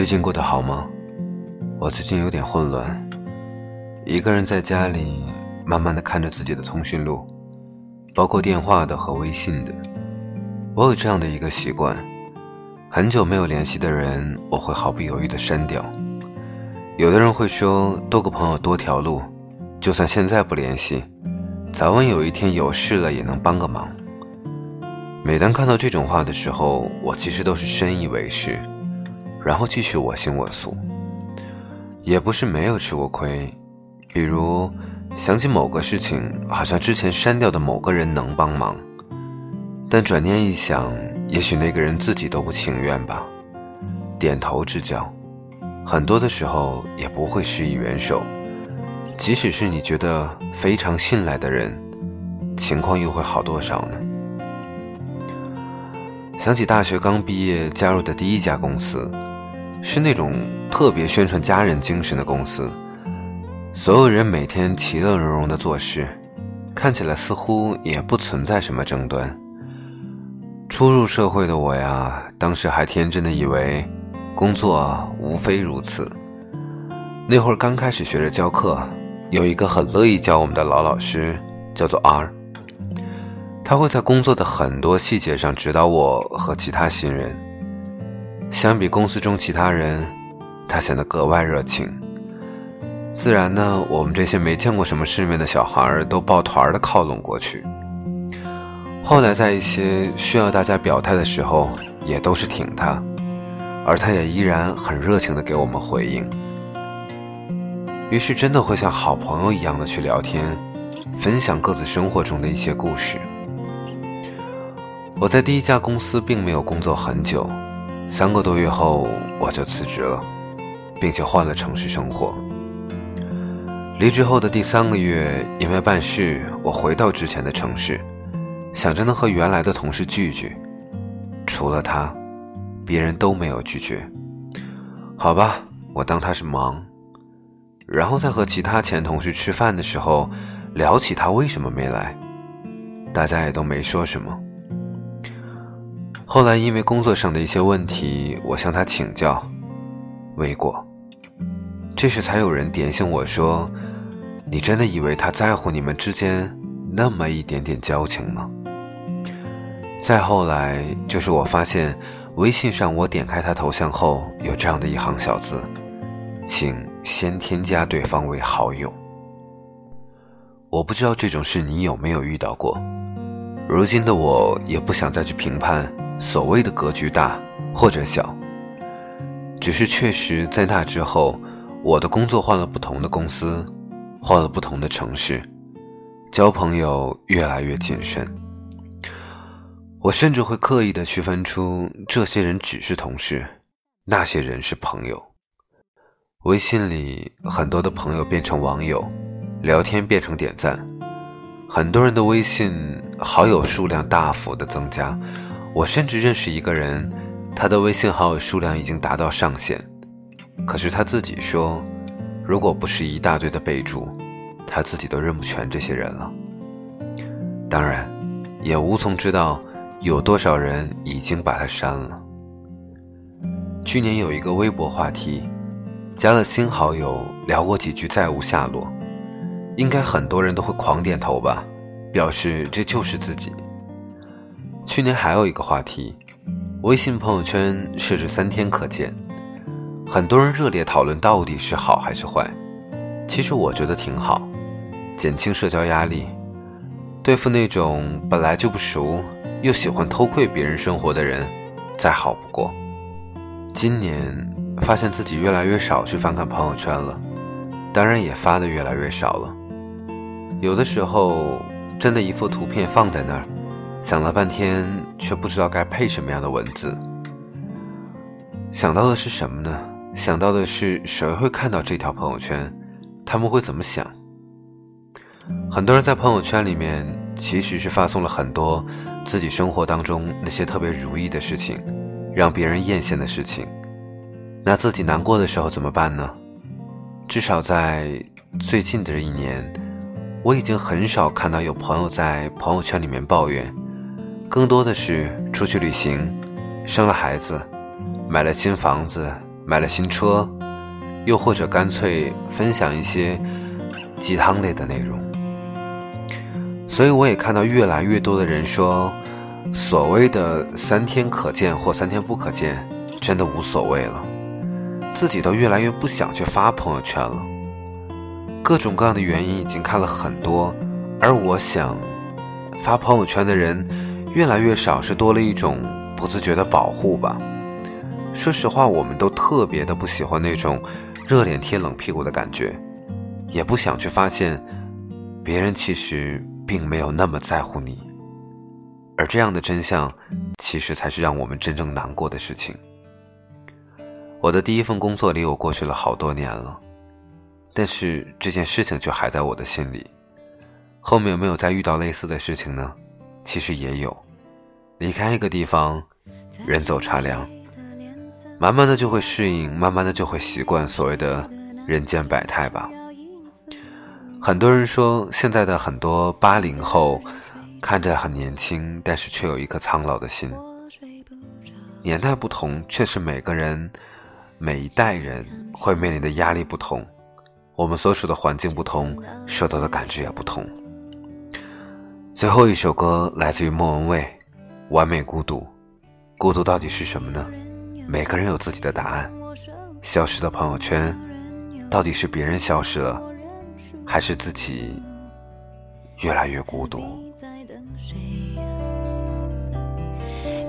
最近过得好吗？我最近有点混乱，一个人在家里，慢慢的看着自己的通讯录，包括电话的和微信的。我有这样的一个习惯，很久没有联系的人，我会毫不犹豫的删掉。有的人会说，多个朋友多条路，就算现在不联系，早晚有一天有事了也能帮个忙。每当看到这种话的时候，我其实都是深以为是。然后继续我行我素，也不是没有吃过亏，比如想起某个事情，好像之前删掉的某个人能帮忙，但转念一想，也许那个人自己都不情愿吧。点头之交，很多的时候也不会施以援手，即使是你觉得非常信赖的人，情况又会好多少呢？想起大学刚毕业加入的第一家公司。是那种特别宣传家人精神的公司，所有人每天其乐融融的做事，看起来似乎也不存在什么争端。初入社会的我呀，当时还天真的以为，工作无非如此。那会儿刚开始学着教课，有一个很乐意教我们的老老师，叫做 R。他会在工作的很多细节上指导我和其他新人。相比公司中其他人，他显得格外热情。自然呢，我们这些没见过什么世面的小孩儿都抱团儿的靠拢过去。后来在一些需要大家表态的时候，也都是挺他，而他也依然很热情的给我们回应。于是真的会像好朋友一样的去聊天，分享各自生活中的一些故事。我在第一家公司并没有工作很久。三个多月后，我就辞职了，并且换了城市生活。离职后的第三个月，因为办事，我回到之前的城市，想着能和原来的同事聚聚。除了他，别人都没有拒绝。好吧，我当他是忙。然后在和其他前同事吃饭的时候，聊起他为什么没来，大家也都没说什么。后来因为工作上的一些问题，我向他请教，未果。这时才有人点醒我说：“你真的以为他在乎你们之间那么一点点交情吗？”再后来就是我发现，微信上我点开他头像后有这样的一行小字：“请先添加对方为好友。”我不知道这种事你有没有遇到过。如今的我也不想再去评判。所谓的格局大或者小，只是确实在那之后，我的工作换了不同的公司，换了不同的城市，交朋友越来越谨慎。我甚至会刻意的区分出这些人只是同事，那些人是朋友。微信里很多的朋友变成网友，聊天变成点赞，很多人的微信好友数量大幅的增加。我甚至认识一个人，他的微信好友数量已经达到上限，可是他自己说，如果不是一大堆的备注，他自己都认不全这些人了。当然，也无从知道有多少人已经把他删了。去年有一个微博话题，加了新好友，聊过几句，再无下落，应该很多人都会狂点头吧，表示这就是自己。去年还有一个话题，微信朋友圈设置三天可见，很多人热烈讨论到底是好还是坏。其实我觉得挺好，减轻社交压力，对付那种本来就不熟又喜欢偷窥别人生活的人，再好不过。今年发现自己越来越少去翻看朋友圈了，当然也发的越来越少了。有的时候，真的一幅图片放在那儿。想了半天，却不知道该配什么样的文字。想到的是什么呢？想到的是谁会看到这条朋友圈，他们会怎么想？很多人在朋友圈里面其实是发送了很多自己生活当中那些特别如意的事情，让别人艳羡的事情。那自己难过的时候怎么办呢？至少在最近的这一年，我已经很少看到有朋友在朋友圈里面抱怨。更多的是出去旅行，生了孩子，买了新房子，买了新车，又或者干脆分享一些鸡汤类的内容。所以我也看到越来越多的人说，所谓的三天可见或三天不可见，真的无所谓了，自己都越来越不想去发朋友圈了。各种各样的原因已经看了很多，而我想，发朋友圈的人越来越少，是多了一种不自觉的保护吧。说实话，我们都特别的不喜欢那种热脸贴冷屁股的感觉，也不想去发现别人其实并没有那么在乎你，而这样的真相，其实才是让我们真正难过的事情。我的第一份工作离我过去了好多年了，但是这件事情却还在我的心里。后面有没有再遇到类似的事情呢？其实也有，离开一个地方，人走茶凉。慢慢的就会适应，慢慢的就会习惯所谓的人间百态吧。很多人说现在的很多八零后看着很年轻，但是却有一颗苍老的心。年代不同，却是每个人每一代人会面临的压力不同，我们所处的环境不同，受到的感知也不同。最后一首歌来自于莫文蔚，《完美孤独》，孤独到底是什么呢？每个人有自己的答案。消失的朋友圈，到底是别人消失了，还是自己越来越孤独？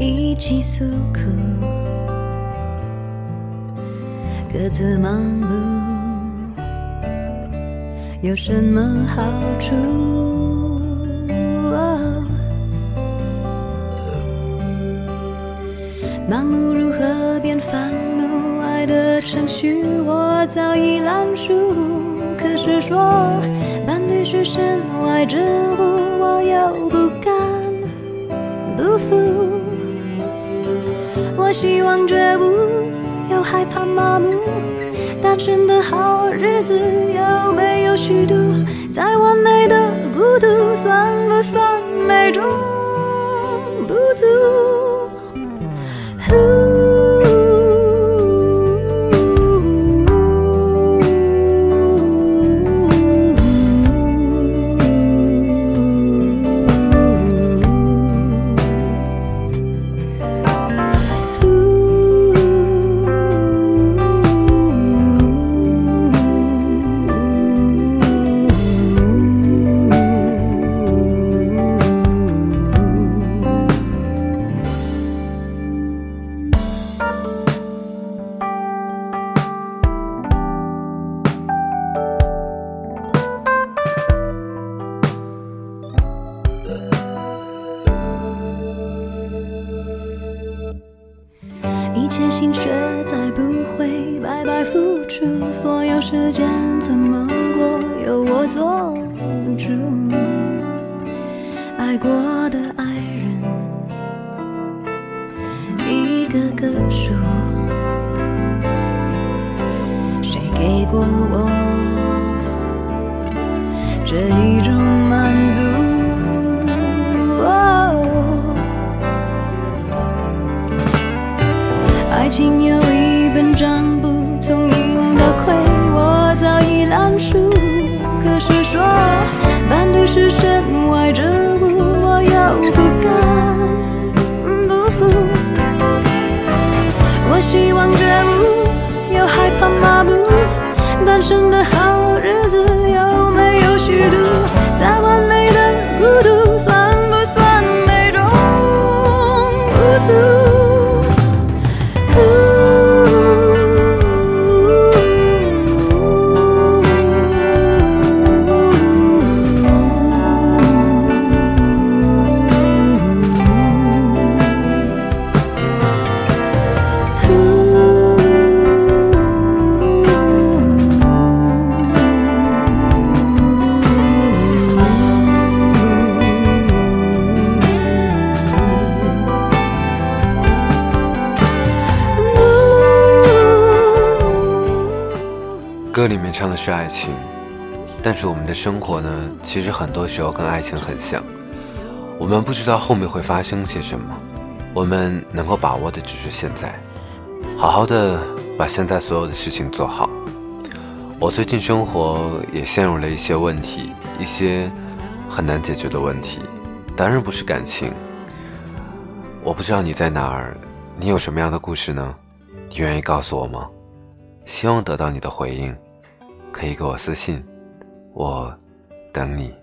一起诉苦，各自忙碌，有什么好处？盲目如何变烦怒？爱的程序我早已烂熟。可是说伴侣是身外之物，我又不敢不服。我希望觉悟，又害怕麻木。单纯的好日子有没有虚度？再完美的孤独，算不算美中不足？Who? 切行却再不会白白付出所有时间怎么过由我做主。爱过的不甘不服。我希望觉悟，又害怕麻木。单身的好歌里面唱的是爱情，但是我们的生活呢，其实很多时候跟爱情很像。我们不知道后面会发生些什么，我们能够把握的只是现在，好好的把现在所有的事情做好。我最近生活也陷入了一些问题，一些很难解决的问题，当然不是感情。我不知道你在哪儿，你有什么样的故事呢？你愿意告诉我吗？希望得到你的回应，可以给我私信，我等你。